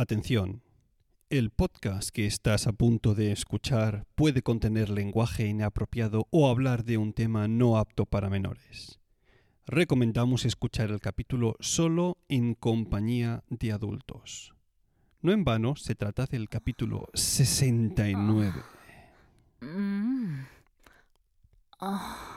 Atención. El podcast que estás a punto de escuchar puede contener lenguaje inapropiado o hablar de un tema no apto para menores. Recomendamos escuchar el capítulo solo en compañía de adultos. No en vano se trata del capítulo 69. Mm. Ah.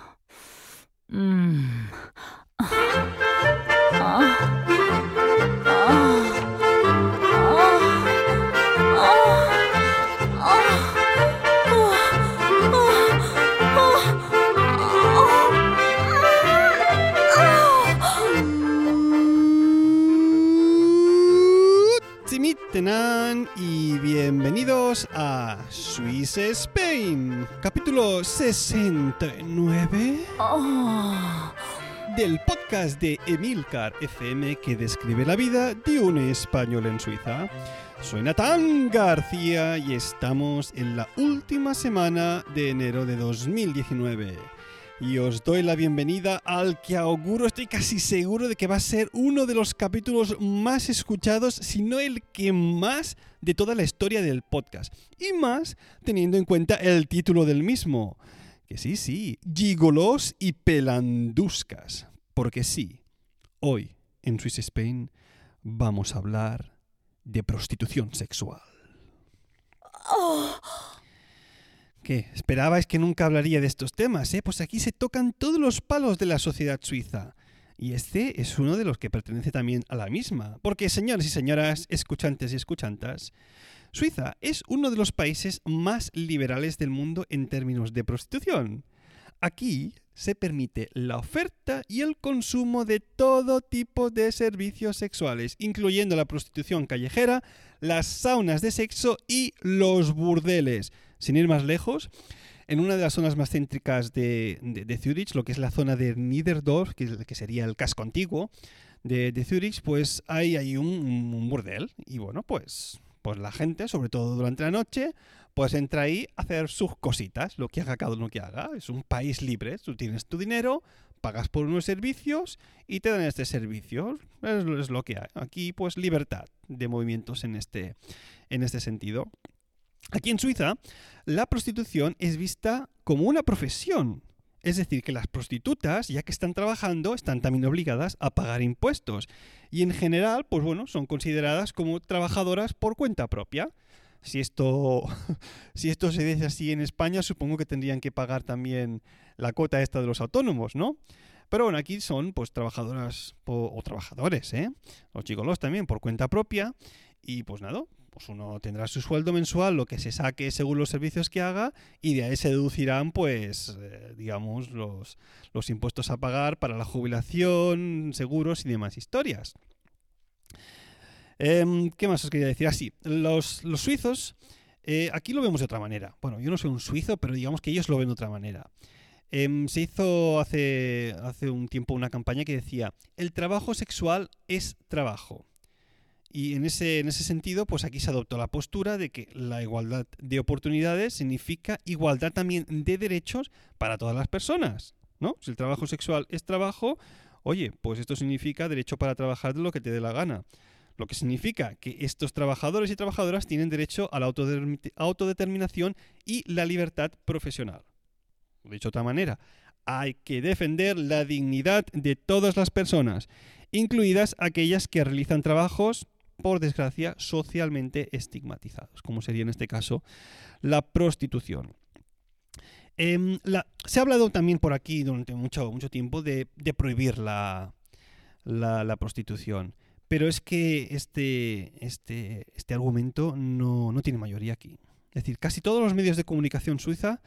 Tenan y bienvenidos a Swiss Spain, capítulo 69 del podcast de Emilcar FM que describe la vida de un español en Suiza. Soy Natán García y estamos en la última semana de enero de 2019 y os doy la bienvenida al que auguro, estoy casi seguro de que va a ser uno de los capítulos más escuchados, si no el que más de toda la historia del podcast. Y más teniendo en cuenta el título del mismo. Que sí, sí, gigolos y pelanduscas. Porque sí, hoy en Swiss Spain vamos a hablar de prostitución sexual. Oh. ¿Qué? ¿Esperabais que nunca hablaría de estos temas? Eh? Pues aquí se tocan todos los palos de la sociedad suiza. Y este es uno de los que pertenece también a la misma. Porque, señores y señoras, escuchantes y escuchantas, Suiza es uno de los países más liberales del mundo en términos de prostitución. Aquí se permite la oferta y el consumo de todo tipo de servicios sexuales, incluyendo la prostitución callejera, las saunas de sexo y los burdeles. Sin ir más lejos, en una de las zonas más céntricas de, de, Zurich, lo que es la zona de Niederdorf, que, sería el casco antiguo de, Zurich, pues hay, hay un, burdel. Y bueno, pues, pues la gente, sobre todo durante la noche, pues entra ahí a hacer sus cositas, lo que haga cada uno que haga. Es un país libre, tú tienes tu dinero, pagas por unos servicios y te dan este servicio. Es, es, lo que hay. Aquí, pues, libertad de movimientos en este, en este sentido. Aquí en Suiza, la prostitución es vista como una profesión. Es decir, que las prostitutas, ya que están trabajando, están también obligadas a pagar impuestos. Y en general, pues bueno, son consideradas como trabajadoras por cuenta propia. Si esto, si esto se dice así en España, supongo que tendrían que pagar también la cuota esta de los autónomos, ¿no? Pero bueno, aquí son pues trabajadoras o trabajadores, ¿eh? Los chicolos también por cuenta propia. Y pues nada, pues uno tendrá su sueldo mensual, lo que se saque según los servicios que haga, y de ahí se deducirán, pues, eh, digamos, los, los impuestos a pagar para la jubilación, seguros y demás historias. Em, ¿Qué más os quería decir? Así, ah, los, los suizos, eh, aquí lo vemos de otra manera. Bueno, yo no soy un suizo, pero digamos que ellos lo ven de otra manera. Em, se hizo hace, hace un tiempo una campaña que decía, el trabajo sexual es trabajo. Y en ese, en ese sentido, pues aquí se adoptó la postura de que la igualdad de oportunidades significa igualdad también de derechos para todas las personas. ¿no? Si el trabajo sexual es trabajo, oye, pues esto significa derecho para trabajar lo que te dé la gana. Lo que significa que estos trabajadores y trabajadoras tienen derecho a la autodeterminación y la libertad profesional. Dicho de otra manera, hay que defender la dignidad de todas las personas, incluidas aquellas que realizan trabajos por desgracia, socialmente estigmatizados, como sería en este caso la prostitución. Em, se ha hablado también por aquí durante mucho, mucho tiempo de, prohibir la, la, prostitución, pero es que este, este, este argumento no, no, tiene mayoría aquí. Es decir, casi todos los medios de comunicación suiza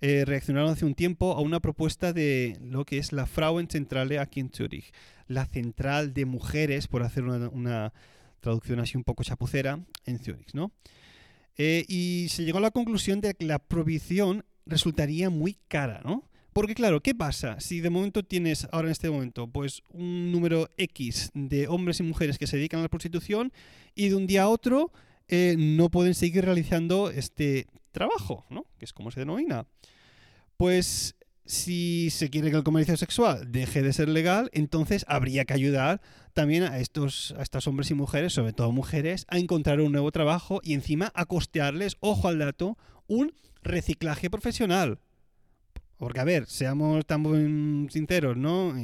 eh, reaccionaron hace un tiempo a una propuesta de lo que es la Frauenzentrale aquí en Zurich, la central de mujeres, por hacer una traducción así un poco chapucera, en Zurich, ¿no? Eh, y se llegó a la conclusión de que la provisión resultaría muy cara, ¿no? Porque claro, ¿qué pasa? Si de momento tienes, ahora en este momento, pues un número X de hombres y mujeres que se dedican a la prostitución y de un día a otro eh, no pueden seguir realizando este trabajo, ¿no? Que es como se denomina. Pues si se quiere que el comercio sexual deje de ser legal, entonces habría que ayudar también a estos, a hombres y mujeres, sobre todo mujeres, a encontrar un nuevo trabajo y encima a costearles, ojo al dato, un reciclaje profesional. Porque, a ver, seamos tan sinceros, ¿no?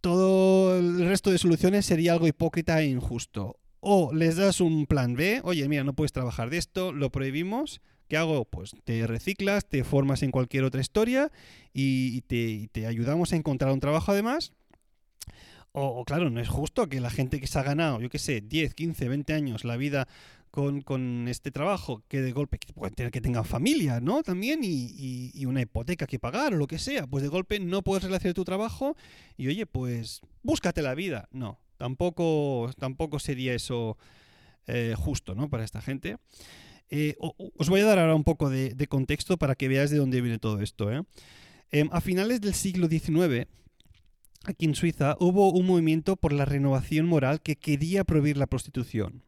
todo el resto de soluciones sería algo hipócrita e injusto. O les das un plan B, oye, mira, no puedes trabajar de esto, lo prohibimos. ¿Qué hago? Pues te reciclas, te formas en cualquier otra historia y te, ayudamos a encontrar un trabajo además. O, claro, no es justo que la gente que se ha ganado, yo qué sé, 10, 15, 20 años la vida con, este trabajo, que de golpe pueden tener que tengan familia, ¿no? También y, una hipoteca que pagar o lo que sea, pues de golpe no puedes relacionar tu trabajo y oye, pues búscate la vida. No, tampoco, tampoco sería eso eh, justo, ¿no? Para esta gente. Eh, os voy a dar ahora un poco de, contexto para que veáis de dónde viene todo esto. ¿eh? Em, a finales del siglo XIX, aquí en Suiza, hubo un movimiento por la renovación moral que quería prohibir la prostitución.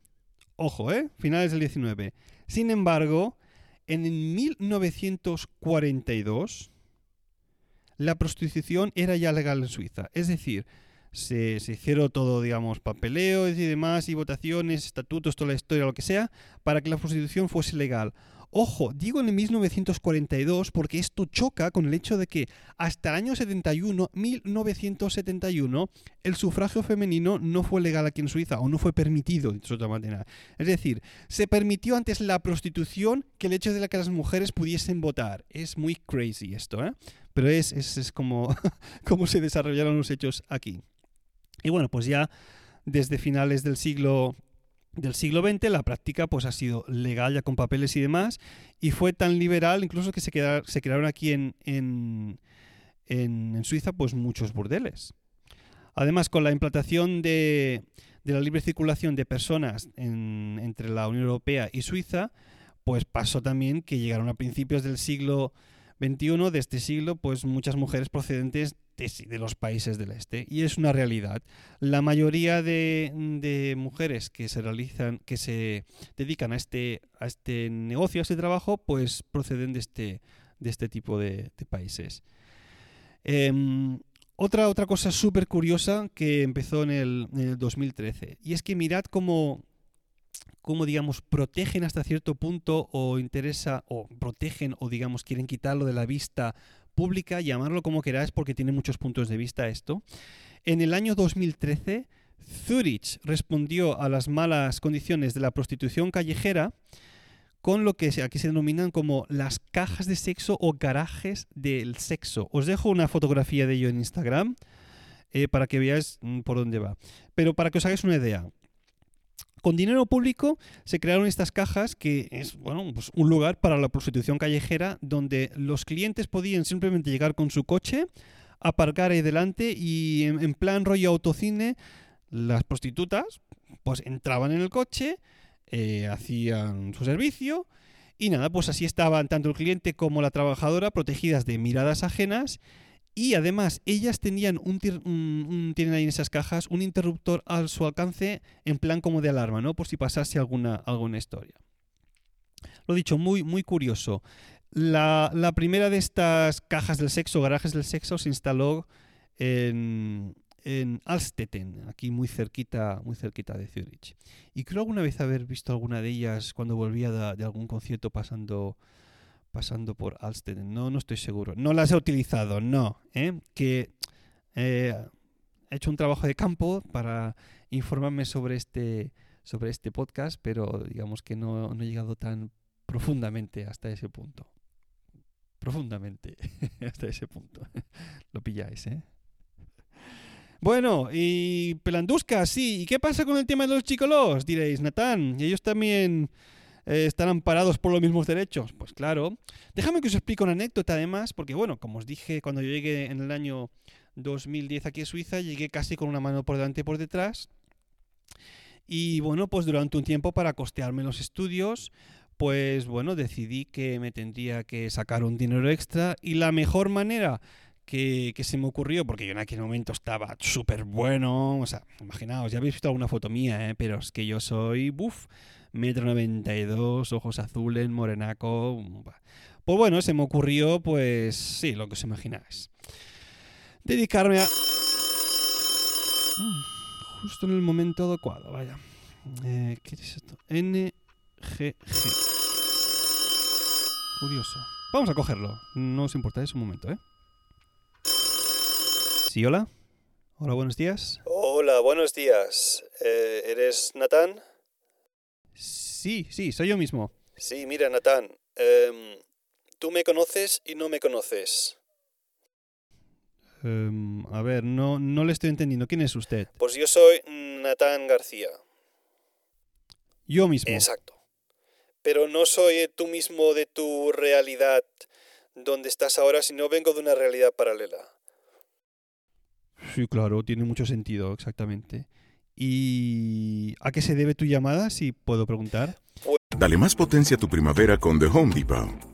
Ojo, ¿eh? Finales del 19. Sin embargo, en 1942 la prostitución era ya legal en Suiza. Es decir, se, hicieron todo, digamos, papeleos y demás, y votaciones, estatutos, toda la historia, lo que sea, para que la prostitución fuese legal. Ojo, digo en el 1942 porque esto choca con el hecho de que hasta el año 71, 1971, el sufragio femenino no fue legal aquí en Suiza o no fue permitido, de otra manera. Es decir, se permitió antes la prostitución que el hecho de que las mujeres pudiesen votar. Es muy crazy esto, ¿eh? Pero es, es, es como, como se desarrollaron los hechos aquí. Y bueno, pues ya desde finales del siglo del siglo XX la práctica pues ha sido legal ya con papeles y demás y fue tan liberal incluso que se, se crearon aquí en, en, en, Suiza pues muchos burdeles. Además con la implantación de, de la libre circulación de personas entre la Unión Europea y Suiza pues pasó también que llegaron a principios del siglo 21 de este siglo, pues muchas mujeres procedentes de, los países del este. Y es una realidad. La mayoría de, mujeres que se realizan, que se dedican a este, a este negocio, a este trabajo, pues proceden de este, de este tipo de, países. Em, otra, otra cosa súper curiosa que empezó en el, en el 2013. Y es que mirad cómo cómo, digamos, protegen hasta cierto punto o interesa, o protegen o, digamos, quieren quitarlo de la vista pública, llamarlo como queráis porque tiene muchos puntos de vista esto. En el año 2013, Zurich respondió a las malas condiciones de la prostitución callejera con lo que aquí se denominan como las cajas de sexo o garajes del sexo. Os dejo una fotografía de ello en Instagram eh, para que veáis mm, por dónde va. Pero para que os hagáis una idea, con dinero público se crearon estas cajas que es bueno, pues un lugar para la prostitución callejera donde los clientes podían simplemente llegar con su coche, aparcar ahí delante y en, plan rollo autocine las prostitutas pues entraban en el coche, eh, hacían su servicio y nada, pues así estaban tanto el cliente como la trabajadora protegidas de miradas ajenas y además, ellas tenían un, tienen ahí en esas cajas un interruptor a su alcance en plan como de alarma, ¿no? Por si pasase alguna, alguna historia. Lo dicho, muy, muy curioso. La, primera de estas cajas del sexo, garajes del sexo, se instaló en, en Alstetten, aquí muy cerquita, muy cerquita de Zurich. Y creo alguna vez haber visto alguna de ellas cuando volvía de algún concierto pasando pasando por Alsted. No, no estoy seguro. No las he utilizado, no. ¿eh? Que eh, he hecho un trabajo de campo para informarme sobre este, sobre este podcast, pero digamos que no, no he llegado tan profundamente hasta ese punto. Profundamente hasta ese punto. Lo pilláis, ¿eh? Bueno, y Pelandusca, sí. ¿Y qué pasa con el tema de los chicolos? Diréis, Natán. Y ellos también eh, están amparados por los mismos derechos? Pues claro. Déjame que os explique una anécdota además, porque bueno, como os dije cuando yo llegué en el año 2010 aquí a Suiza, llegué casi con una mano por delante y por detrás. Y bueno, pues durante un tiempo para costearme los estudios, pues bueno, decidí que me tendría que sacar un dinero extra y la mejor manera que, se me ocurrió, porque yo en aquel momento estaba súper bueno, o sea, imaginaos, ya habéis visto alguna foto mía, ¿eh? pero es que yo soy, buf, metro 92, ojos azules, morenaco. Pues bueno, se me ocurrió, pues sí, lo que os imagináis. Dedicarme a... Mm, justo en el momento adecuado, vaya. Eh, ¿Qué es esto? NGG. Curioso. Vamos a cogerlo. No os importa, es un momento, ¿eh? Sí, hola. Hola, buenos días. Hola, buenos días. Eh, ¿Eres Natán? Sí, sí, soy yo mismo. Sí, mira, Natán. em, tú me conoces y no me conoces. Em, a ver, no, no le estoy entendiendo. ¿Quién es usted? Pues yo soy Natán García. Yo mismo. Exacto. Pero no soy tú mismo de tu realidad donde estás ahora, sino vengo de una realidad paralela. Sí, claro, tiene mucho sentido, exactamente. ¿Y a qué se debe tu llamada, si puedo preguntar? Dale más potencia a tu primavera con The Home Depot.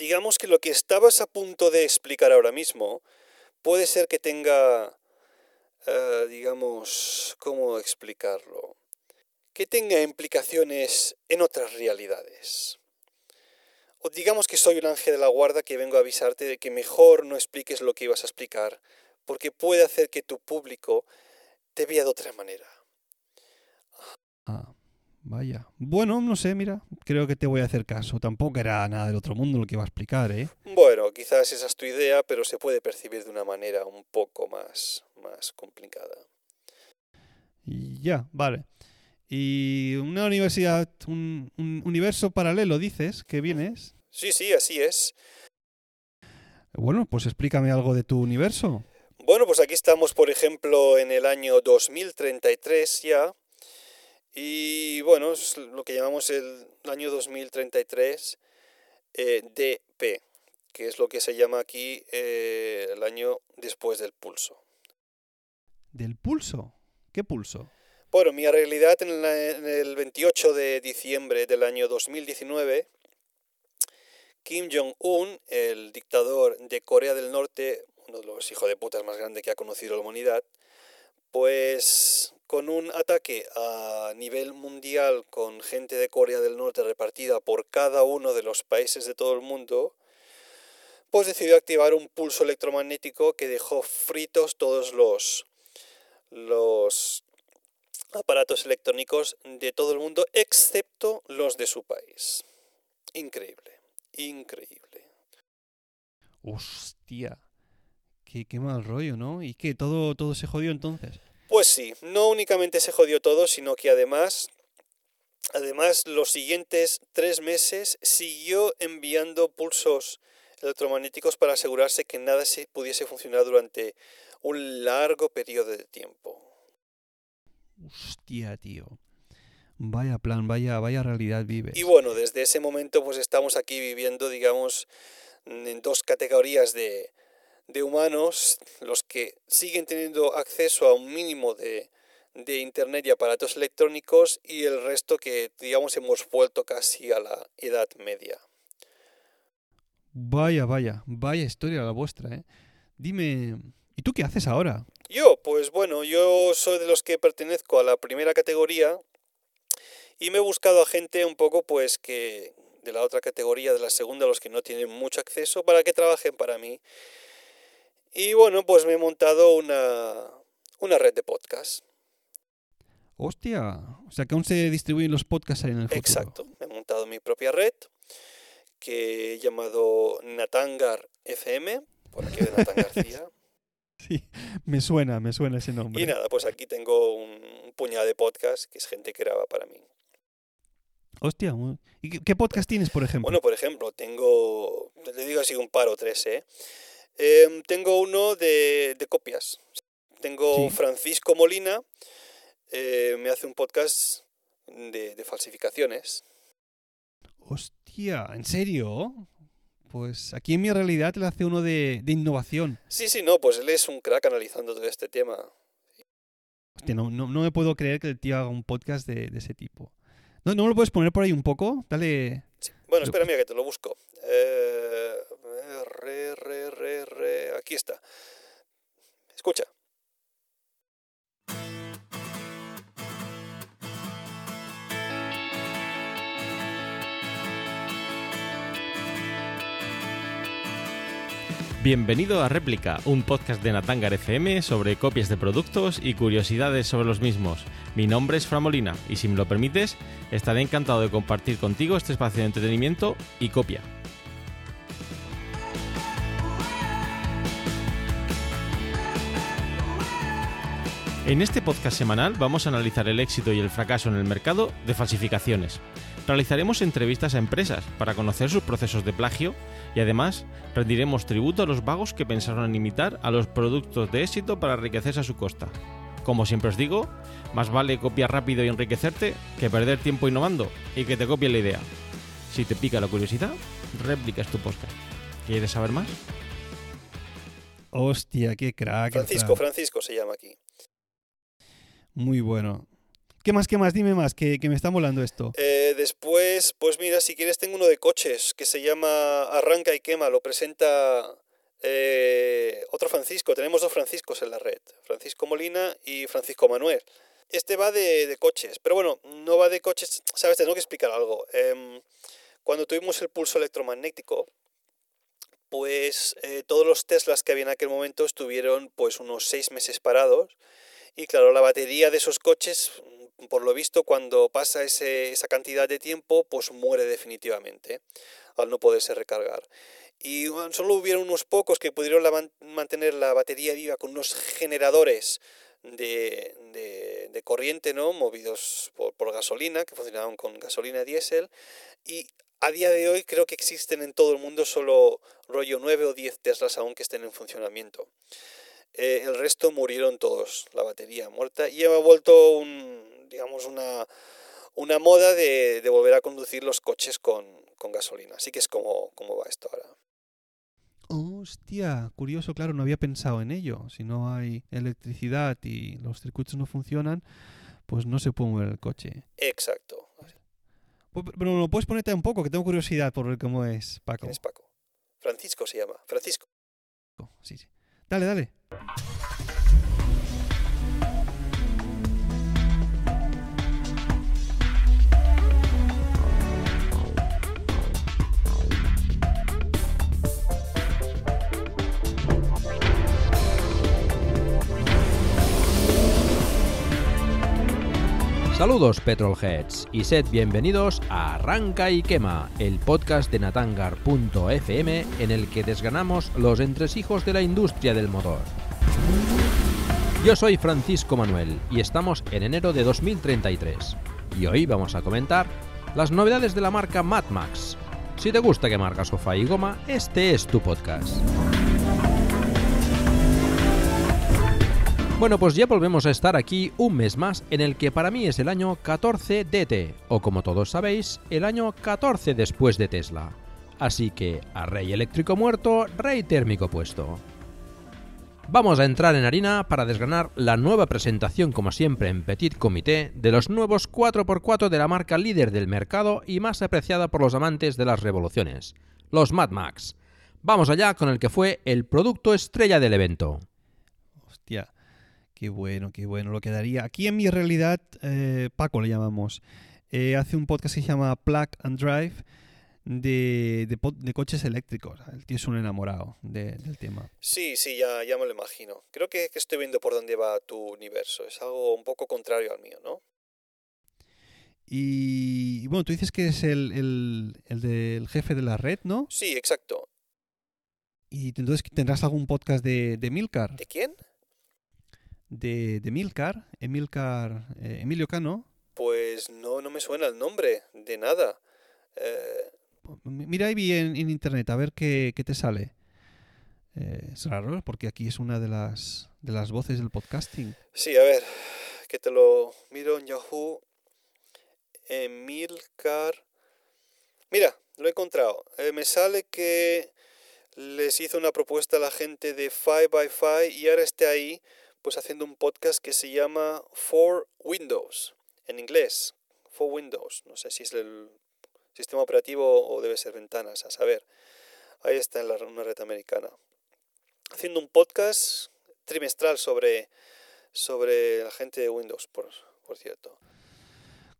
digamos que lo que estabas a punto de explicar ahora mismo puede ser que tenga, eh, digamos, ¿cómo explicarlo? Que tenga implicaciones en otras realidades. O digamos que soy un ángel de la guarda que vengo a avisarte de que mejor no expliques lo que ibas a explicar, porque puede hacer que tu público te vea de otra manera. Ah, vaya. Bueno, no sé, mira, creo que te voy a hacer caso. Tampoco era nada del otro mundo lo que iba a explicar, ¿eh? Bueno, quizás esa es tu idea, pero se puede percibir de una manera un poco más, más complicada. Ya, vale. Y una universidad, un, un universo paralelo, dices, que vienes. Sí, sí, así es. Bueno, pues explícame algo de tu universo. Bueno, pues aquí estamos, por ejemplo, en el año 2033 ya. Y bueno, es lo que llamamos el año 2033 eh, DP, que es lo que se llama aquí eh, el año después del pulso. ¿Del pulso? ¿Qué pulso? Bueno, mi realidad en, la- en el 28 de diciembre del año 2019, Kim Jong-un, el dictador de Corea del Norte, uno de los hijos de putas más grandes que ha conocido la humanidad, pues con un ataque a nivel mundial con gente de Corea del Norte repartida por cada uno de los países de todo el mundo, pues decidió activar un pulso electromagnético que dejó fritos todos los los aparatos electrónicos de todo el mundo, excepto los de su país. Increíble, increíble. Hostia. Qué, qué mal rollo, ¿no? ¿Y qué? ¿Todo, todo se jodió entonces? Pues sí, no únicamente se jodió todo, sino que además, además los siguientes tres meses siguió enviando pulsos electromagnéticos para asegurarse que nada se pudiese funcionar durante un largo periodo de tiempo. Hostia, tío. Vaya plan, vaya, vaya realidad vives. Y bueno, desde ese momento pues estamos aquí viviendo, digamos, en dos categorías de, de humanos, los que siguen teniendo acceso a un mínimo de, de Internet y aparatos electrónicos y el resto que, digamos, hemos vuelto casi a la Edad Media. Vaya, vaya, vaya historia la vuestra, ¿eh? Dime, ¿y tú qué haces ahora? Yo, pues bueno, yo soy de los que pertenezco a la primera categoría y me he buscado a gente un poco pues que de la otra categoría, de la segunda, los que no tienen mucho acceso, para que trabajen para mí. Y bueno, pues me he montado una, una red de podcast. Hostia, o sea que aún se distribuyen los podcasts ahí en el futuro. Exacto, me he montado mi propia red que he llamado Natangar FM, por aquí de Natán García. Sí, me suena, me suena ese nombre. Y nada, pues aquí tengo un, puñado de podcast que es gente que graba para mí. Hostia, ¿y qué, qué podcast tienes, por ejemplo? Bueno, por ejemplo, tengo, te digo así un par o tres, ¿eh? Em, tengo uno de, de copias. Tengo Sí. Francisco Molina, eh, me hace un podcast de, de falsificaciones. Hostia, ¿en serio? Pues aquí en mi realidad le hace uno de, de innovación. Sí, sí, no, pues él es un crack analizando todo este tema. Hostia, no, no, no me puedo creer que el tío haga un podcast de, de ese tipo. ¿No, ¿No me lo puedes poner por ahí un poco? Dale. Sí. Bueno, espera, mira que te lo busco. Eh, re, re, re, re, aquí está. Escucha. Bienvenido a Réplica, un podcast de Natangar FM sobre copias de productos y curiosidades sobre los mismos. Mi nombre es Framolina y si me lo permites, estaré encantado de compartir contigo este espacio de entretenimiento y copia. En este podcast semanal vamos a analizar el éxito y el fracaso en el mercado de falsificaciones. Realizaremos entrevistas a empresas para conocer sus procesos de plagio y además rendiremos tributo a los vagos que pensaron en imitar a los productos de éxito para enriquecerse a su costa. Como siempre os digo, más vale copiar rápido y enriquecerte que perder tiempo innovando y que te copie la idea. Si te pica la curiosidad, réplica es tu podcast. ¿Quieres saber más? Hostia, qué crack. Francisco, Fran. Francisco se llama aquí. Muy bueno. ¿Qué más, qué más? Dime más, que, que me está molando esto. Eh, después, pues mira, si quieres tengo uno de coches que se llama Arranca y quema, lo presenta eh, otro Francisco, tenemos dos Franciscos en la red, Francisco Molina y Francisco Manuel. Este va de, de coches, pero bueno, no va de coches, sabes, tengo que explicar algo. Em, cuando tuvimos el pulso electromagnético, pues eh, todos los Teslas que había en aquel momento estuvieron pues unos seis meses parados y claro, la batería de esos coches, mm, por lo visto, cuando pasa esa cantidad de tiempo, pues muere definitivamente al no poderse recargar. Y solo hubieron unos pocos que pudieron mantener la batería viva con unos generadores de, de- corriente, ¿no? Movidos por, por gasolina, que funcionaban con gasolina diésel. Y a día de hoy creo que existen en todo el mundo solo rollo 9 o 10 Teslas aún que estén en funcionamiento. Eh, el resto murieron todos, la batería muerta, y ha vuelto un, digamos, una, una moda de, de volver a conducir los coches con, con gasolina. Así que es como, como va esto ahora. Hostia, curioso, claro, no había pensado en ello. Si no hay electricidad y los circuitos no funcionan, pues no se puede mover el coche. Exacto. Pu- Pero lo puedes ponerte un poco, que tengo curiosidad por ver cómo es, Paco. ¿Quién es Paco? Francisco se llama. Francisco. Sí, sí. Dale, dale. Bye. Saludos Petrolheads y sed bienvenidos a Arranca y Quema, el podcast de Natangar.fm en el que desgranamos los entresijos de la industria del motor. Yo soy Francisco Manuel y estamos en enero de 2033 y hoy vamos a comentar las novedades de la marca Mad Max. Si te gusta quemar gasofa y goma, este es tu podcast. Bueno, pues ya volvemos a estar aquí un mes más en el que para mí es el año 14 DT, o como todos sabéis, el año 14 después de Tesla. Así que a rey eléctrico muerto, rey térmico puesto. Vamos a entrar en harina para desgranar la nueva presentación, como siempre en Petit Comité, de los nuevos 4x4 de la marca líder del mercado y más apreciada por los amantes de las revoluciones, los Mad Max. Vamos allá con el que fue el producto estrella del evento. Hostia, qué bueno, qué bueno lo que daría. Aquí en mi realidad, eh, Paco le llamamos, eh, hace un podcast que se llama Plug and Drive de, de coches eléctricos. El tío es un enamorado de- del tema. Sí, sí, ya, ya me lo imagino. Creo que, que estoy viendo por dónde va tu universo. Es algo un poco contrario al mío, ¿no? Y, y bueno, tú dices que es el, el, el del jefe de la red, ¿no? Sí, exacto. ¿Y entonces tendrás algún podcast de, de Milcar? ¿De quién? De, de Milcar, Emilcar, eh, Emilio Cano. Pues no, no me suena el nombre, de nada. Eh, Mira ahí en, en internet a ver qué, qué te sale. Eh, es raro porque aquí es una de las, de las voces del podcasting. sí, a ver, que te lo miro en Yahoo. Emilcar. Mira, lo he encontrado. Eh, me sale que les hizo una propuesta a la gente de 5by5 y ahora está ahí pues haciendo un podcast que se llama For Windows, en inglés. For Windows. No sé si es el sistema operativo o debe ser ventanas, a saber. Ahí está en la, una red americana. Haciendo un podcast trimestral sobre, sobre la gente de Windows, por, por cierto.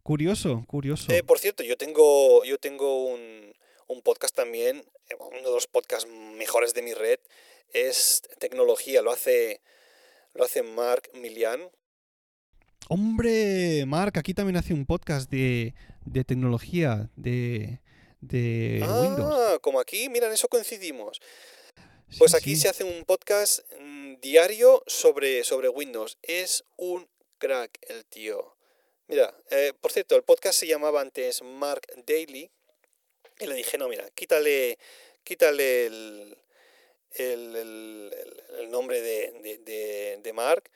Curioso, curioso. Eh, por cierto, yo tengo, yo tengo un, un podcast también, eh, uno de los podcasts mejores de mi red, es tecnología, lo hace, lo hace Mark Milian. Hombre, Mark, aquí también hace un podcast de, de tecnología, de, de ah, Windows. como aquí, mira, en eso coincidimos. Sí, Pues aquí sí. se hace un podcast mm, diario sobre, sobre Windows. Es un crack el tío. Mira, eh, por cierto, el podcast se llamaba antes Mark Daily. Y le dije, no, mira, quítale, quítale el, el, el- nombre de, de- de- de Mark.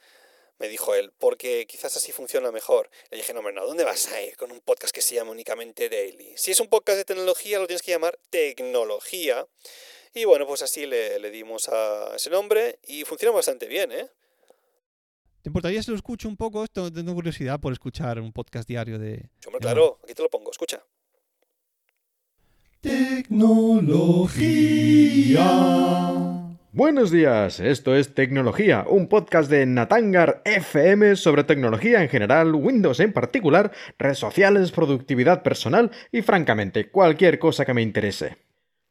Me dijo él, porque quizás así funciona mejor. Le dije, no, hombre, no, ¿dónde vas a ir con un podcast que se llama únicamente Daily? Si es un podcast de tecnología, lo tienes que llamar Tecnología. Y bueno, pues así le, le dimos a ese nombre y funciona bastante bien, ¿eh? ¿Te importaría si lo escucho un poco? Esto tengo curiosidad por escuchar un podcast diario de... Sí, Hombre, claro, aquí te lo pongo, escucha. Tecnología. Buenos días, esto es Tecnología, un podcast de Natangar FM sobre tecnología en general, Windows en particular, redes sociales, productividad personal y francamente cualquier cosa que me interese.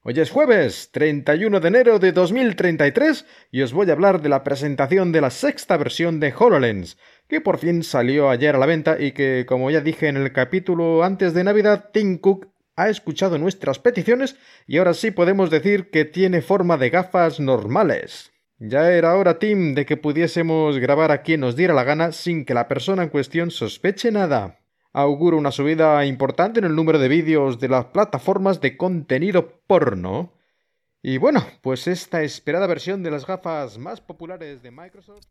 Hoy es jueves 31 de enero de 2033 y os voy a hablar de la presentación de la sexta versión de HoloLens, que por fin salió ayer a la venta y que, como ya dije en el capítulo antes de Navidad, Tim Cook ha escuchado nuestras peticiones y ahora sí podemos decir que tiene forma de gafas normales. Ya era hora, Tim, de que pudiésemos grabar a quien nos diera la gana sin que la persona en cuestión sospeche nada. Auguro una subida importante en el número de vídeos de las plataformas de contenido porno. Y bueno, pues esta esperada versión de las gafas más populares de Microsoft.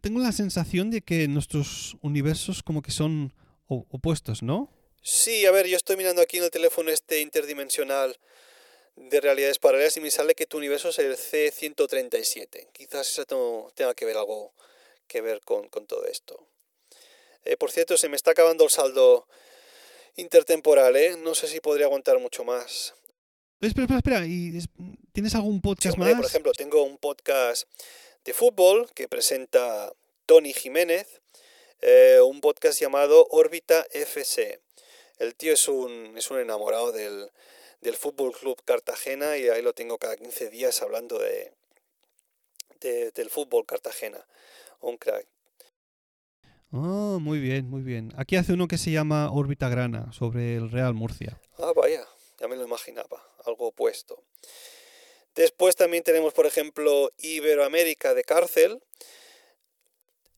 Tengo la sensación de que nuestros universos como que son opuestos, ¿no? Sí, a ver, yo estoy mirando aquí en el teléfono este interdimensional de realidades paralelas y me sale que tu universo es el C137. Quizás eso tenga que ver algo que ver con, con todo esto. Eh, por cierto, se me está acabando el saldo intertemporal, ¿eh? No sé si podría aguantar mucho más. Espera, espera, espera. ¿y es- ¿Tienes algún Sí, podcast hombre, más? por ejemplo, tengo un podcast de fútbol que presenta Tony Jiménez, eh, un podcast llamado Órbita FC. El tío es un, es un enamorado del, del Fútbol Club Cartagena y ahí lo tengo cada 15 días hablando de, de- del fútbol Cartagena. Un crack. Ah, muy bien, muy bien. Aquí hace uno que se llama Órbita Grana, sobre el Real Murcia. Ah, vaya, ya me lo imaginaba, algo opuesto. Después también tenemos, por ejemplo, Iberoamérica de Cárcel,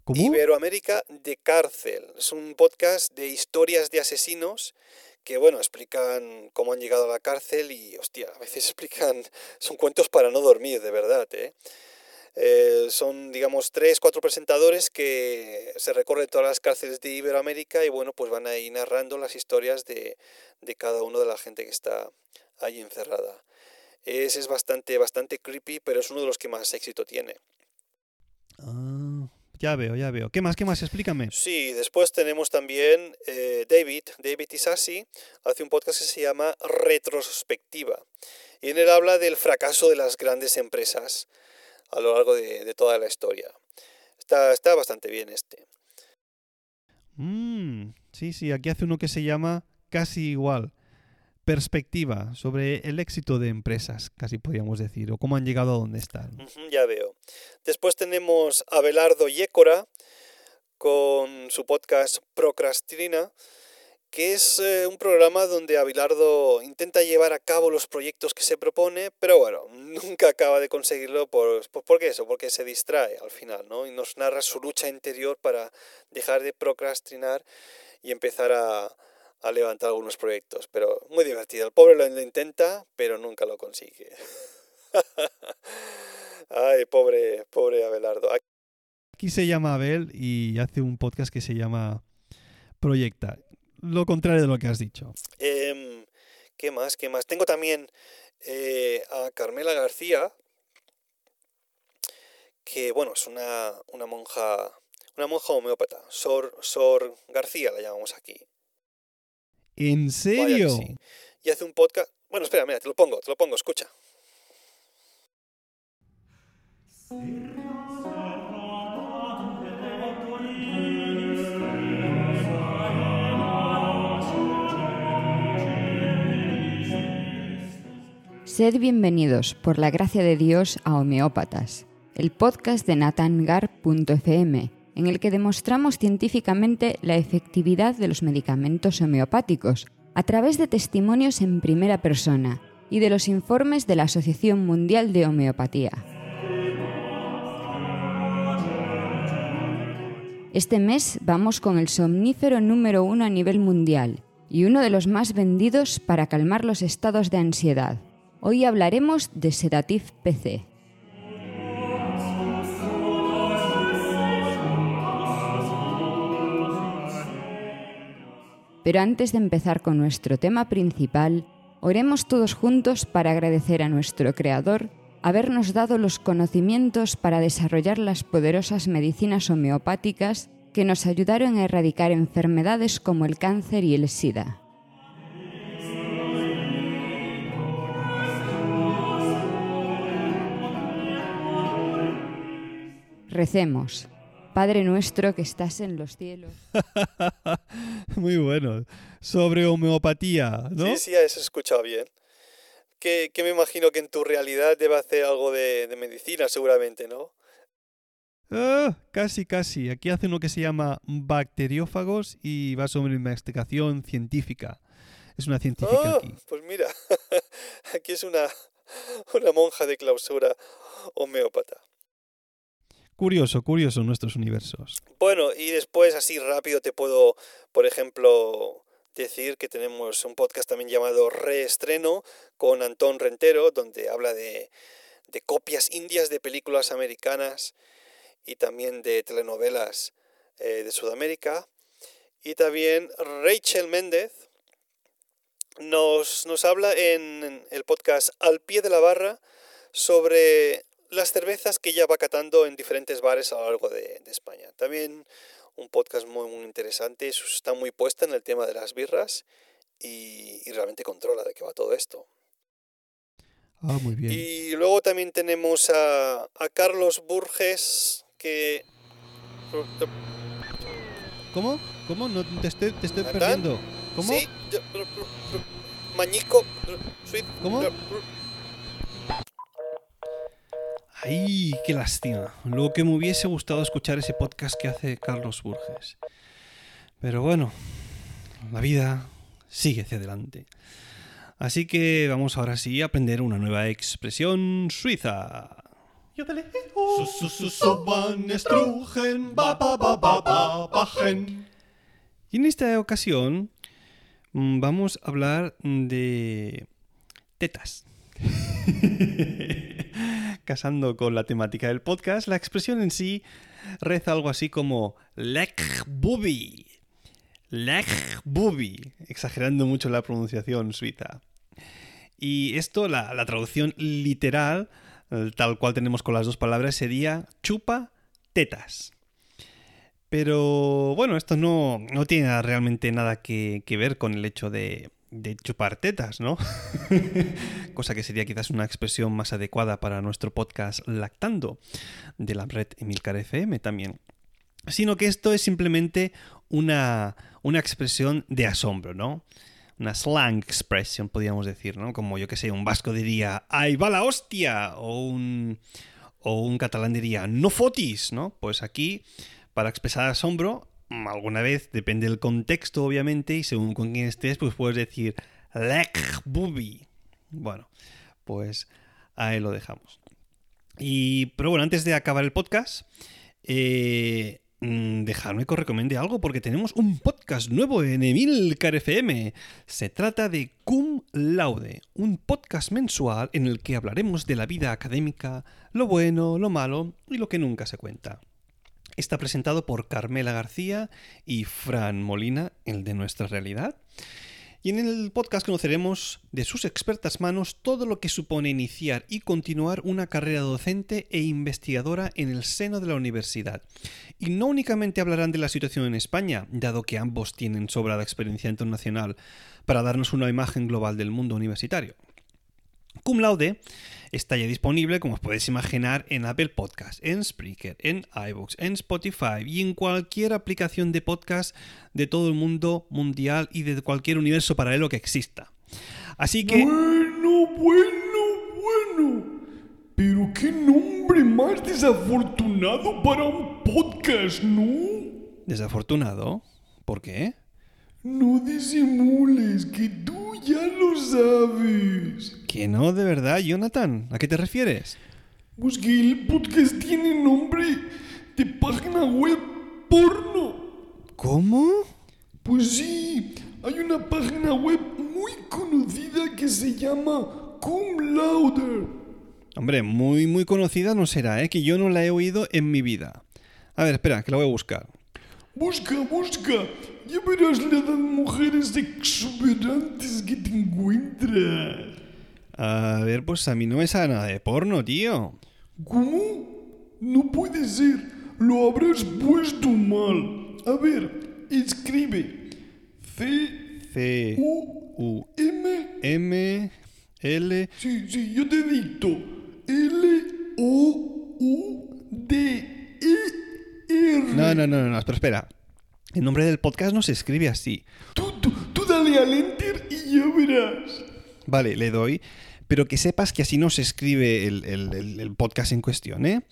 ¿Cómo? Iberoamérica de Cárcel. Es un podcast de historias de asesinos que, bueno, explican cómo han llegado a la cárcel y, hostia, a veces explican, son cuentos para no dormir, de verdad, ¿eh? Eh, son, digamos, tres, cuatro presentadores que se recorren todas las cárceles de Iberoamérica y, bueno, pues van ahí narrando las historias de, de cada uno de la gente que está ahí encerrada. Ese es bastante, bastante creepy, pero es uno de los que más éxito tiene. Ah, ya veo, ya veo. ¿Qué más, qué más? Explícame. Sí, después tenemos también eh, David, David Isasi, hace un podcast que se llama Retrospectiva. Y en él habla del fracaso de las grandes empresas a lo largo de, de toda la historia. Está, está bastante bien este. Mm, sí, sí, aquí hace uno que se llama casi igual. Perspectiva sobre el éxito de empresas, casi podríamos decir, o cómo han llegado a donde están. Ya veo. Después tenemos a Belardo Yécora con su podcast Procrastina. que es eh, un programa donde Abilardo intenta llevar a cabo los proyectos que se propone, pero bueno, nunca acaba de conseguirlo por, por, ¿por qué eso? Porque se distrae al final, ¿no? Y nos narra su lucha interior para dejar de procrastinar y empezar a, a levantar algunos proyectos. Pero muy divertido. El pobre lo, intenta, pero nunca lo consigue. Ay, pobre, pobre Abelardo. Aquí se llama Abel y hace un podcast que se llama Proyecta. Lo contrario de lo que has dicho. Eh, ¿Qué más? ¿Qué más? Tengo también eh, a Carmela García, que bueno, es una, una monja, una monja homeópata. Sor, Sor García la llamamos aquí. ¿En serio? sí. Y hace un podcast. Bueno, espera, mira, te lo pongo, te lo pongo, escucha. Sed bienvenidos, por la gracia de Dios, a Homeópatas, el podcast de natangar.fm, en el que demostramos científicamente la efectividad de los medicamentos homeopáticos a través de testimonios en primera persona y de los informes de la Asociación Mundial de Homeopatía. Este mes vamos con el somnífero número uno a nivel mundial y uno de los más vendidos para calmar los estados de ansiedad. Hoy hablaremos de Sedatif PC. Pero antes de empezar con nuestro tema principal, oremos todos juntos para agradecer a nuestro Creador habernos dado los conocimientos para desarrollar las poderosas medicinas homeopáticas que nos ayudaron a erradicar enfermedades como el cáncer y el SIDA. Recemos. Padre nuestro que estás en los cielos. Muy bueno. Sobre homeopatía, ¿no? Sí, sí, has escuchado bien. Que, que me imagino que en tu realidad debe hacer algo de, de medicina, seguramente, ¿no? Ah, casi, casi. Aquí hace uno que se llama bacteriófagos y va sobre investigación científica. Es una científica Ah, aquí. pues mira, aquí es una, una monja de clausura homeópata. Curioso, curioso nuestros universos. Bueno, y después así rápido te puedo, por ejemplo, decir que tenemos un podcast también llamado Reestreno con Antón Rentero, donde habla de, de copias indias de películas americanas y también de telenovelas eh, de Sudamérica. Y también Rachel Méndez nos, nos habla en el podcast Al pie de la barra sobre las cervezas que ella va catando en diferentes bares a lo largo de, de España. También un podcast muy, muy interesante, está muy puesta en el tema de las birras y, y realmente controla de qué va todo esto. Ah, muy bien. Y luego también tenemos a, a Carlos Burges, que... ¿Cómo? ¿Cómo? No te estoy, te estoy perdiendo. ¿Cómo? Sí, Mañico... ¿Cómo? Ay, qué lástima. Lo que me hubiese gustado escuchar ese podcast que hace Carlos Burges. Pero bueno, la vida sigue hacia adelante. Así que vamos ahora sí a aprender una nueva expresión suiza. Y en esta ocasión mm, vamos a hablar de tetas. Casando con la temática del podcast, la expresión en sí reza algo así como Lech Bubi. Lech exagerando mucho la pronunciación suiza. Y esto, la, traducción literal, eh, tal cual tenemos con las dos palabras, sería chupa tetas. Pero bueno, esto no, no tiene realmente nada que ver con el hecho de, de chupar tetas, ¿no? Cosa que sería quizás una expresión más adecuada para nuestro podcast Lactando, de la red Emilcar FM también. Sino que esto es simplemente una, una expresión de asombro, ¿no? Una slang expression, podríamos decir, ¿no? Como yo que sé, un vasco diría, ¡ahí va la hostia! O un, o un catalán diría, ¡no fotis! ¿no? Pues aquí, para expresar asombro, alguna vez, depende del contexto, obviamente, y según con quién estés, pues puedes decir Lek Bubi. Bueno, pues ahí lo dejamos. Y, pero bueno, antes de acabar el podcast, eh, mm, dejadme que os recomiende algo porque tenemos un podcast nuevo en Emilcar FM. Se trata de Cum Laude, un podcast mensual en el que hablaremos de la vida académica, lo bueno, lo malo y lo que nunca se cuenta. Está presentado por Carmela García y Fran Molina, el de nuestra realidad. Y en el podcast conoceremos de sus expertas manos todo lo que supone iniciar y continuar una carrera docente e investigadora en el seno de la universidad. Y no únicamente hablarán de la situación en España, dado que ambos tienen sobrada experiencia internacional para darnos una imagen global del mundo universitario. Cum Laude está ya disponible, como os podéis imaginar, en Apple Podcast, en Spreaker, en iVoox, en Spotify y en cualquier aplicación de podcast de todo el mundo mundial y de cualquier universo paralelo que exista. Así que... Bueno, bueno, bueno. Pero qué nombre más desafortunado para un podcast, ¿no? Desafortunado. ¿Por qué? No disimules, que tú ya lo sabes. Que no, de verdad, Jonathan. ¿A qué te refieres? Pues que el podcast tiene nombre de página web porno. ¿Cómo? Pues sí, hay una página web muy conocida que se llama Cum Laude. Hombre, muy, muy conocida no será, ¿eh? Que yo no la he oído en mi vida. A ver, espera, que la voy a buscar. Busca, busca. Ya verás la de mujeres exuberantes que te encuentras. A ver, pues a mí no me sale nada de porno, tío. ¿Cómo? No puede ser. Lo habrás puesto mal. A ver, escribe. C C U U M. M L Sí, sí, yo te dicto. L O U D E R. No, no, no, no, pero espera. El nombre del podcast no se escribe así. Tú, tú, tú dale al enter y ya verás. Vale, le doy. Pero que sepas que así no se escribe el, el- el- el podcast en cuestión, ¿eh?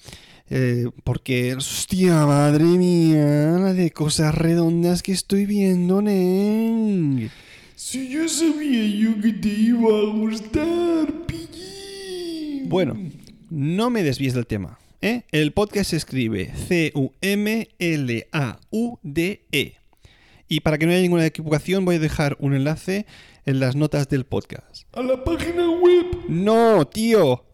Eh, Porque, hostia, madre mía, la de cosas redondas que estoy viendo, nen. Si ya sabía yo que te iba a gustar, pillín. Bueno, no me desvíes del tema. ¿eh? El podcast se escribe C-U-M-L-A-U-D-E. Y para que no haya ninguna equivocación, voy a dejar un enlace en las notas del podcast. A la página web. No, tío.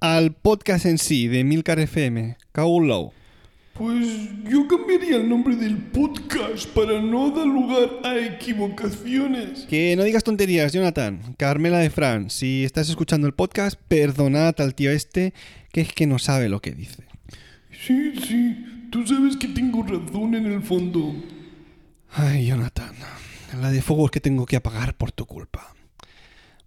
Al podcast en sí, de Milcar FM. Kaulow. Pues yo cambiaría el nombre del podcast para no dar lugar a equivocaciones. Que no digas tonterías, Jonathan. Carmela de Fran, si estás escuchando el podcast, perdonad al tío este, que es que no sabe lo que dice. Sí, sí, tú sabes que tengo razón en el fondo. Ay, Jonathan, la de fuegos que tengo que apagar por tu culpa.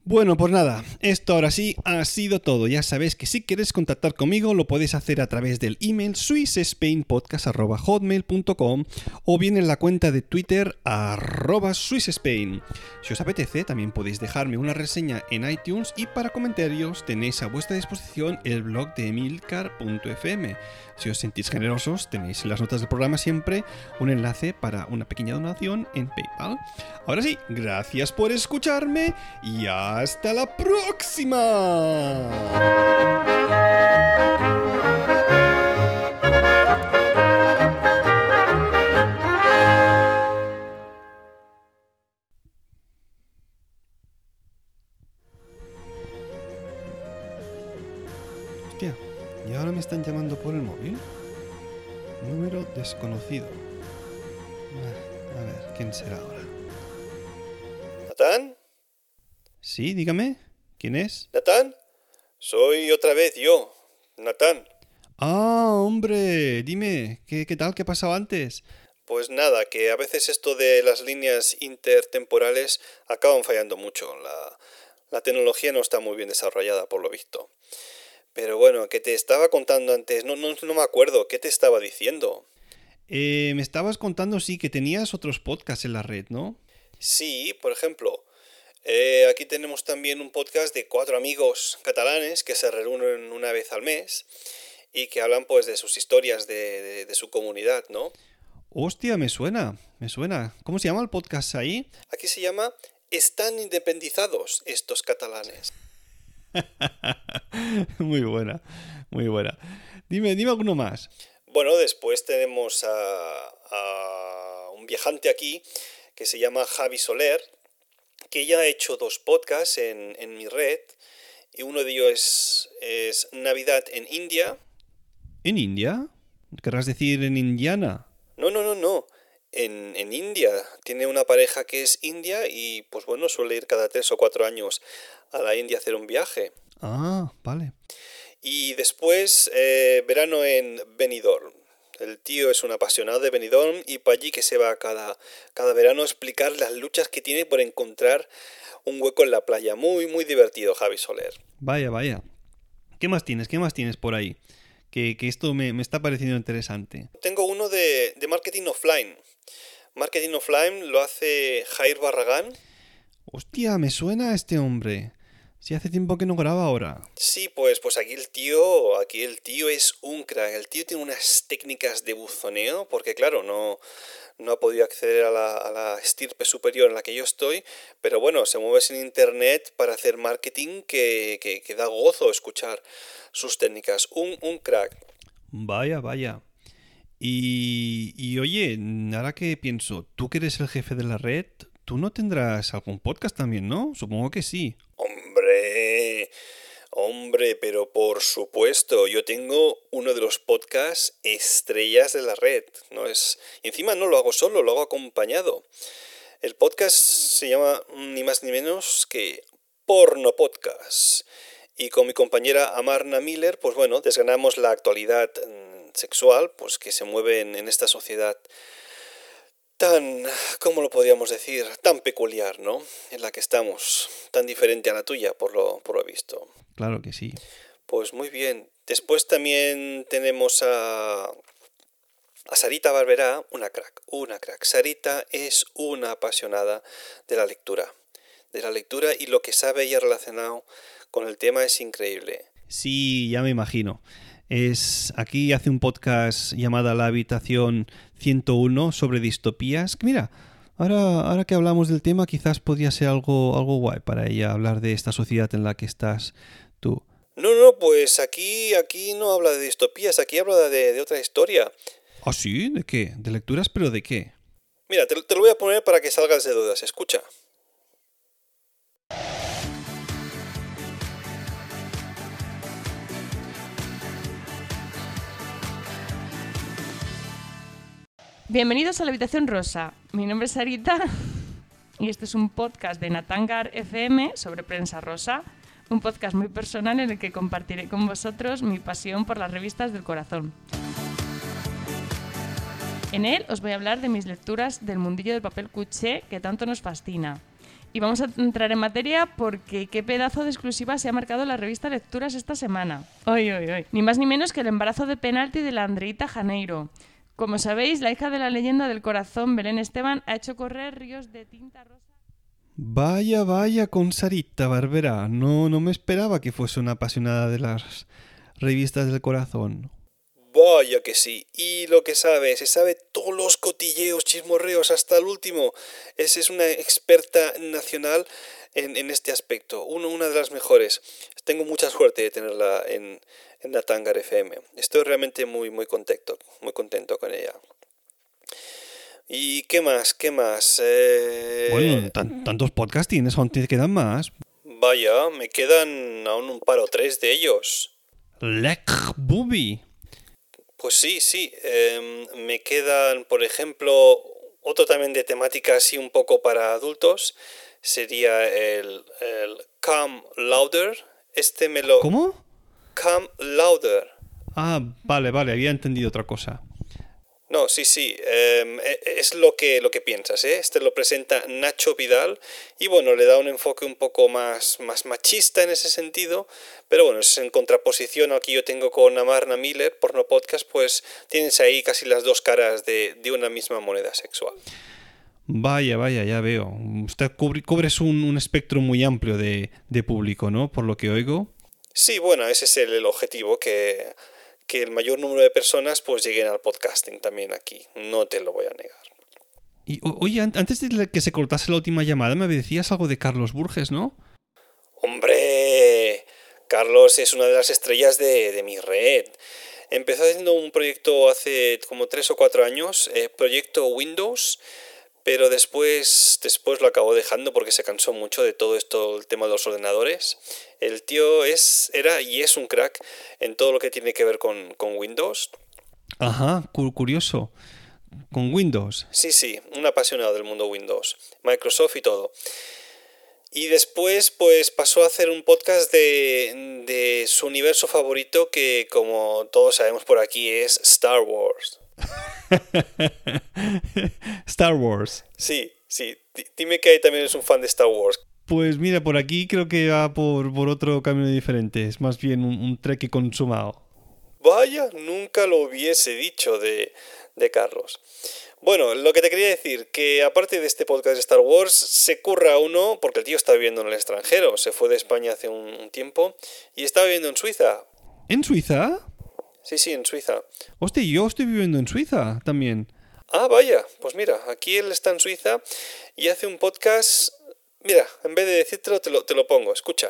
Bueno, pues nada, esto ahora sí ha sido todo. Ya sabéis que si queréis contactar conmigo lo podéis hacer a través del email swissspainpodcast.hotmail.com o bien en la cuenta de Twitter arroba swissspain. Si os apetece, también podéis dejarme una reseña en iTunes y para comentarios tenéis a vuestra disposición el blog de emilcar.fm. Si os sentís generosos, tenéis en las notas del programa siempre un enlace para una pequeña donación en PayPal. Ahora sí, gracias por escucharme y hasta la próxima. ¿y ahora me están llamando por el móvil? Número desconocido. Ah, A ver, ¿quién será ahora? ¿Natán? Sí, dígame. ¿Quién es? ¿Natán? Soy otra vez yo, Natán. Ah, hombre, dime, ¿qué, qué tal? ¿Qué ha pasado antes? Pues nada, que a veces esto de las líneas intertemporales acaban fallando mucho. La, la tecnología no está muy bien desarrollada, por lo visto. Pero bueno, que te estaba contando antes, no, no, no me acuerdo, ¿qué te estaba diciendo? Eh, me estabas contando, sí, que tenías otros podcasts en la red, ¿no? Sí, por ejemplo, eh, aquí tenemos también un podcast de cuatro amigos catalanes que se reúnen una vez al mes y que hablan pues de sus historias de, de- de su comunidad, ¿no? Hostia, me suena, me suena. ¿Cómo se llama el podcast ahí? Aquí se llama Están independizados estos catalanes. muy buena, muy buena. Dime, dime alguno más. Bueno, después tenemos a, a un viajante aquí que se llama Javi Soler, que ya ha hecho dos podcasts en, en mi red. Y uno de ellos es, es Navidad en India. ¿En India? ¿Querrás decir en Indiana? No, no, no, no. En, en, India. Tiene una pareja que es india y pues bueno, suele ir cada tres o cuatro años a la India a hacer un viaje. Ah, vale. Y después eh, verano en Benidorm. El tío es un apasionado de Benidorm y para allí que se va cada, cada verano a explicar las luchas que tiene por encontrar un hueco en la playa. Muy, muy divertido, Javi Soler. Vaya, vaya. ¿Qué más tienes? ¿Qué más tienes por ahí? Que, que esto me, me, está pareciendo interesante. Tengo uno de, de marketing offline. Marketing offline lo hace Jair Barragán. Hostia, me suena a este hombre. Si hace tiempo que no graba ahora. Sí, pues, pues aquí el tío, aquí el tío es un crack. El tío tiene unas técnicas de buzoneo, porque claro, no, no ha podido acceder a la, a la, estirpe superior en la que yo estoy, pero bueno, se mueve en internet para hacer marketing que, que, que da gozo escuchar sus técnicas. Un, un crack. Vaya, vaya. Y, y oye, ahora que pienso, tú que eres el jefe de la red, tú no tendrás algún podcast también, ¿no? Supongo que sí. Hombre, pero por supuesto, yo tengo uno de los podcasts estrellas de la red, no es, encima no lo hago solo, lo hago acompañado. El podcast se llama ni más ni menos que Porno Podcast. Y con mi compañera Amarna Miller, pues bueno, desgranamos la actualidad sexual, pues que se mueve en, en esta sociedad tan, ¿cómo lo podríamos decir? Tan peculiar, ¿no? En la que estamos, tan diferente a la tuya, por lo, por lo visto. Claro que sí. Pues muy bien. Después también tenemos a, a Sarita Barberá, una crack, una crack. Sarita es una apasionada de la lectura, de la lectura y lo que sabe ella relacionado con el tema es increíble. Sí, ya me imagino. Es aquí hace un podcast llamado La Habitación 101 sobre distopías. Mira, ahora, ahora que hablamos del tema, quizás podría ser algo, algo guay para ella hablar de esta sociedad en la que estás tú. No, no, pues aquí, aquí no habla de distopías, aquí habla de, de otra historia. ¿Ah, sí? ¿De qué? ¿De lecturas, pero de qué? Mira, te, te lo voy a poner para que salgas de dudas. Escucha. Bienvenidos a la Habitación Rosa. Mi nombre es Sarita y este es un podcast de Natangar FM sobre prensa rosa. Un podcast muy personal en el que compartiré con vosotros mi pasión por las revistas del corazón. En él os voy a hablar de mis lecturas del mundillo del papel cuché que tanto nos fascina. Y vamos a entrar en materia porque qué pedazo de exclusiva se ha marcado la revista Lecturas esta semana. Hoy, hoy, hoy. Ni más ni menos que el embarazo de penalti de la Andreita Janeiro. Como sabéis, la hija de la leyenda del corazón, Belén Esteban, ha hecho correr ríos de tinta rosa. Vaya, vaya con Sarita Barbera. No, no me esperaba que fuese una apasionada de las revistas del corazón. Vaya que sí. Y lo que sabe, se sabe todos los cotilleos, chismorreos, hasta el último. Es, es una experta nacional en, en este aspecto. Uno, una de las mejores. Tengo mucha suerte de tenerla en, en Natangar FM. Estoy realmente muy, muy contento, muy contento con ella. ¿Y qué más? ¿Qué más? Eh... Bueno, tan, tantos podcasts tienes, aún te quedan más. Vaya, me quedan aún un par o tres de ellos. Lek Booby. Pues sí, sí. Eh, me quedan, por ejemplo, otro también de temática así un poco para adultos. Sería el, el Come Louder. Este me lo... ¿Cómo? Come Louder. Ah, vale, vale, había entendido otra cosa. No, sí, sí, eh, es lo que, lo que piensas, ¿eh? Este lo presenta Nacho Vidal y bueno, le da un enfoque un poco más, más machista en ese sentido, pero bueno, es en contraposición al que yo tengo con Amarna Miller, Porno Podcast, pues tienes ahí casi las dos caras de, de una misma moneda sexual. Vaya, vaya, ya veo. Usted cubre, cubres un, un espectro muy amplio de, de público, ¿no? Por lo que oigo. Sí, bueno, ese es el, el objetivo, que, que el mayor número de personas pues lleguen al podcasting también aquí. No te lo voy a negar. Y oye, an- antes de que se cortase la última llamada, me decías algo de Carlos Burges, ¿no? Hombre, Carlos es una de las estrellas de, de mi red. Empezó haciendo un proyecto hace como tres o cuatro años, eh, proyecto Windows, pero después, después lo acabó dejando porque se cansó mucho de todo esto, el tema de los ordenadores. El tío es, era y es un crack en todo lo que tiene que ver con, con Windows. Ajá, cu- curioso. Con Windows. Sí, sí, un apasionado del mundo Windows, Microsoft y todo. Y después, pues pasó a hacer un podcast de, de su universo favorito, que como todos sabemos por aquí es Star Wars. Star Wars. Sí, sí, di- dime que ahí también es un fan de Star Wars. Pues mira, por aquí creo que va por, por otro camino diferente. Es más bien un, un trek consumado. Vaya, nunca lo hubiese dicho de, de Carlos. Bueno, lo que te quería decir, que aparte de este podcast de Star Wars, se curra uno, porque el tío está viviendo en el extranjero, se fue de España hace un, un tiempo y está viviendo en Suiza. ¿En Suiza? Sí, sí, en Suiza. Hostia, yo estoy viviendo en Suiza también. Ah, vaya, pues mira, aquí él está en Suiza y hace un podcast... Mira, en vez de decírtelo, te lo, te lo pongo, escucha.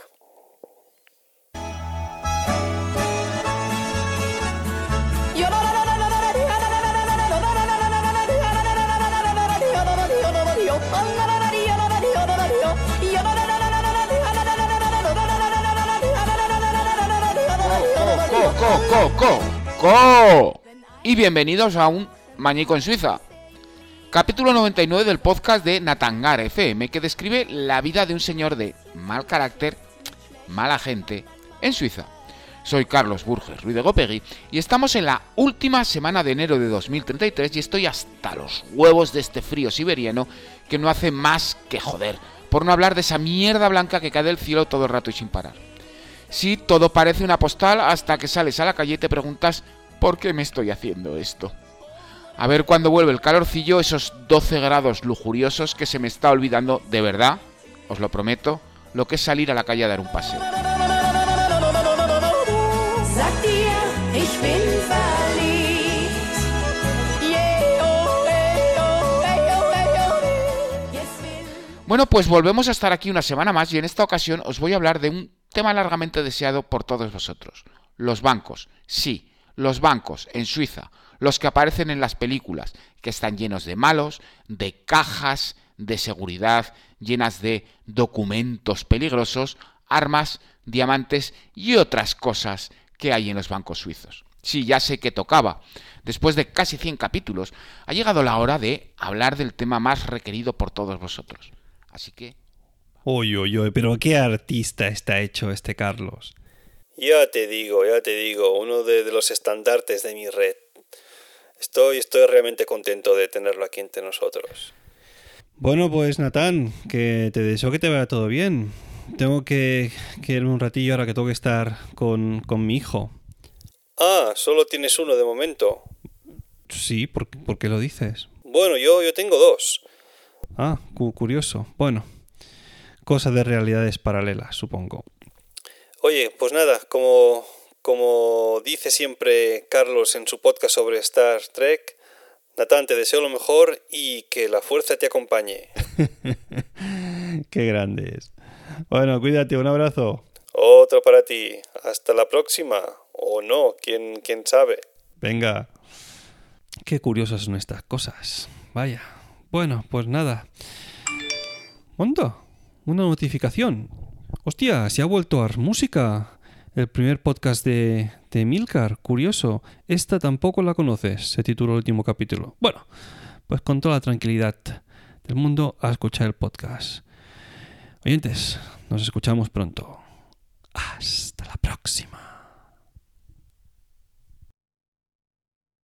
Co, co, co. Y bienvenidos a un Mañico en Suiza. Capítulo 99 del podcast de Natangar FM que describe la vida de un señor de mal carácter, mala gente, en Suiza. Soy Carlos Burges Ruiz de Gopegui y estamos en la última semana de enero de 2033 y estoy hasta los huevos de este frío siberiano que no hace más que joder, por no hablar de esa mierda blanca que cae del cielo todo el rato y sin parar. Sí, todo parece una postal hasta que sales a la calle y te preguntas ¿por qué me estoy haciendo esto? A ver cuándo vuelve el calorcillo, esos 12 grados lujuriosos que se me está olvidando de verdad, os lo prometo, lo que es salir a la calle a dar un paseo. Bueno, pues volvemos a estar aquí una semana más y en esta ocasión os voy a hablar de un tema largamente deseado por todos vosotros. Los bancos. Sí, los bancos en Suiza. Los que aparecen en las películas, que están llenos de malos, de cajas de seguridad, llenas de documentos peligrosos, armas, diamantes y otras cosas que hay en los bancos suizos. Sí, ya sé que tocaba. Después de casi 100 capítulos, ha llegado la hora de hablar del tema más requerido por todos vosotros. Así que Oye, oye, pero qué artista está hecho este Carlos. Ya te digo, ya te digo, uno de, de los estandartes de mi red. Estoy, estoy realmente contento de tenerlo aquí entre nosotros. Bueno, pues Natán, que te deseo que te vaya todo bien. Tengo que, que irme un ratillo ahora que tengo que estar con, con mi hijo. Ah, solo tienes uno de momento. Sí, ¿por, por qué lo dices? Bueno, yo, yo tengo dos. Ah, cu- curioso. Bueno, cosa de realidades paralelas, supongo. Oye, pues nada, como, como dice siempre Carlos en su podcast sobre Star Trek, Natán, te deseo lo mejor y que la fuerza te acompañe. qué grande es. Bueno, cuídate, un abrazo. Otro para ti. Hasta la próxima. O no, quién, quién sabe. Venga. Qué curiosas son estas cosas. Vaya. Bueno, pues nada. ¿Mondo? una notificación. Hostia, se ha vuelto a música. El primer podcast de, de Milcar, curioso. Esta tampoco la conoces, se tituló el último capítulo. Bueno, pues con toda la tranquilidad del mundo a escuchar el podcast. Oyentes, nos escuchamos pronto. Hasta la próxima.